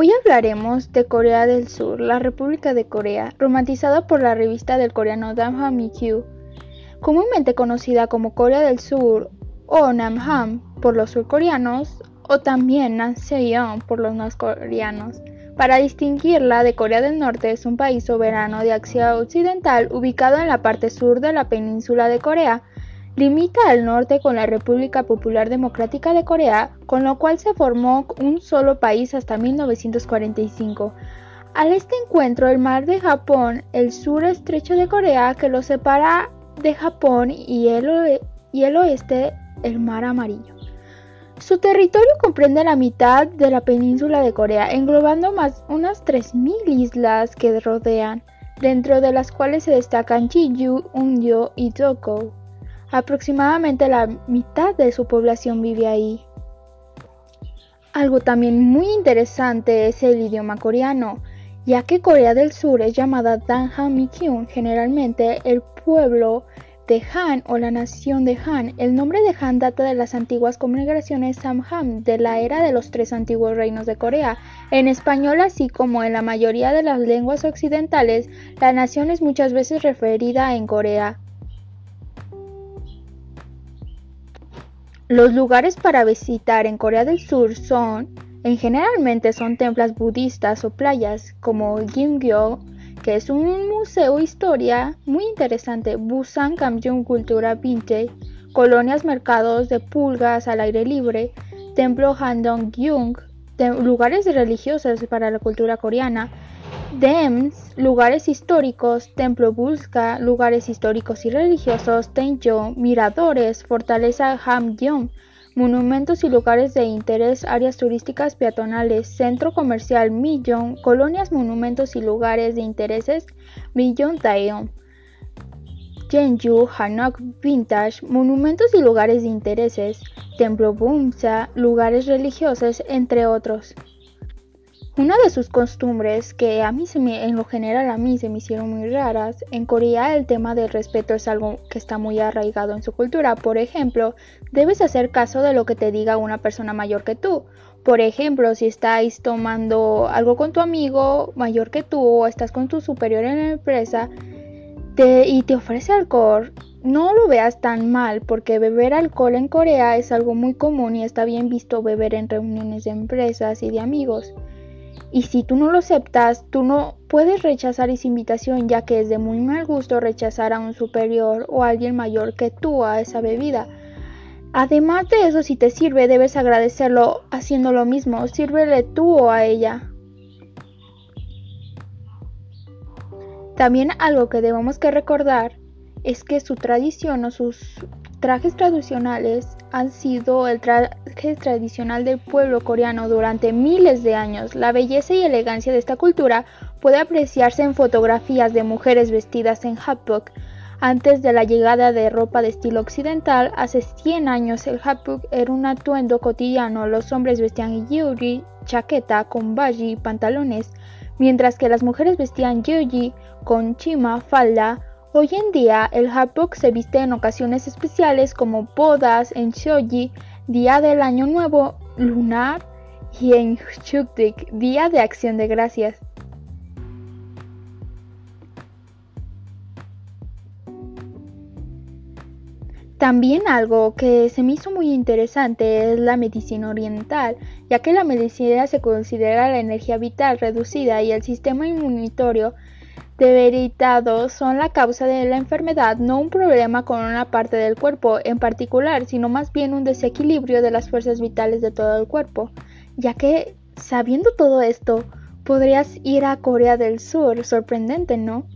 Hoy hablaremos de Corea del Sur, la República de Corea, romantizada por la revista del coreano Damham Kyu, comúnmente conocida como Corea del Sur o Namham por los surcoreanos o también Namseong por los norcoreanos. Para distinguirla de Corea del Norte es un país soberano de Asia Occidental ubicado en la parte sur de la península de Corea, Limita al norte con la República Popular Democrática de Corea, con lo cual se formó un solo país hasta 1945. Al este encuentro el mar de Japón, el sur estrecho de Corea que lo separa de Japón y el, oeste el mar amarillo. Su territorio comprende la mitad de la península de Corea, englobando más unas 3.000 islas que rodean, dentro de las cuales se destacan Jeju, Unyeo y Dokdo. Aproximadamente la mitad de su población vive ahí. Algo también muy interesante es el idioma coreano, ya que Corea del Sur es llamada Danjamikyun, generalmente el pueblo de Han o la nación de Han. El nombre de Han data de las antiguas congregaciones Samham de la era de los tres antiguos reinos de Corea. En español, así como en la mayoría de las lenguas occidentales, la nación es muchas veces referida en Corea Los lugares para visitar en Corea del Sur son, en generalmente son templos budistas o playas como Gimgyo, que es un museo historia muy interesante, Busan Kamjung Cultura Vintage, colonias mercados de pulgas al aire libre, templo Handong-gyung, lugares religiosos para la cultura coreana, Dems, lugares históricos, Templo Bulska, lugares históricos y religiosos, Tenjo, miradores, Fortaleza Hamgyong, monumentos y lugares de interés, áreas turísticas peatonales, centro comercial Millon, colonias, monumentos y lugares de intereses Millon Daeon, Jeonju, Hanok Vintage, monumentos y lugares de intereses, Templo Bumsa, lugares religiosos, entre otros. Una de sus costumbres, que a mí se me, en lo general a mí se me hicieron muy raras, en Corea el tema del respeto es algo que está muy arraigado en su cultura. Por ejemplo, debes hacer caso de lo que te diga una persona mayor que tú. Por ejemplo, si estáis tomando algo con tu amigo mayor que tú o estás con tu superior en la empresa y te ofrece alcohol, no lo veas tan mal porque beber alcohol en Corea es algo muy común y está bien visto beber en reuniones de empresas y de amigos. Y si tú no lo aceptas, tú no puedes rechazar esa invitación ya que es de muy mal gusto rechazar a un superior o a alguien mayor que tú a esa bebida. Además de eso, si te sirve, debes agradecerlo haciendo lo mismo. Sírvele tú o a ella. También algo que debemos que recordar es que su tradición o sus trajes tradicionales han sido el traje tradicional del pueblo coreano durante miles de años. La belleza y elegancia de esta cultura puede apreciarse en fotografías de mujeres vestidas en hapuk. Antes de la llegada de ropa de estilo occidental, hace 100 años el hapuk era un atuendo cotidiano. Los hombres vestían yuri, chaqueta con baji y pantalones, mientras que las mujeres vestían yuji con chima, falda, Hoy en día, el hapuk se viste en ocasiones especiales como bodas, en shoji, Día del Año Nuevo lunar y en Shuktik, Día de Acción de Gracias. También algo que se me hizo muy interesante es la medicina oriental, ya que la medicina se considera la energía vital reducida y el sistema inmunitario debilitados son la causa de la enfermedad, no un problema con una parte del cuerpo en particular, sino más bien un desequilibrio de las fuerzas vitales de todo el cuerpo, ya que, sabiendo todo esto, podrías ir a Corea del Sur, sorprendente, ¿no?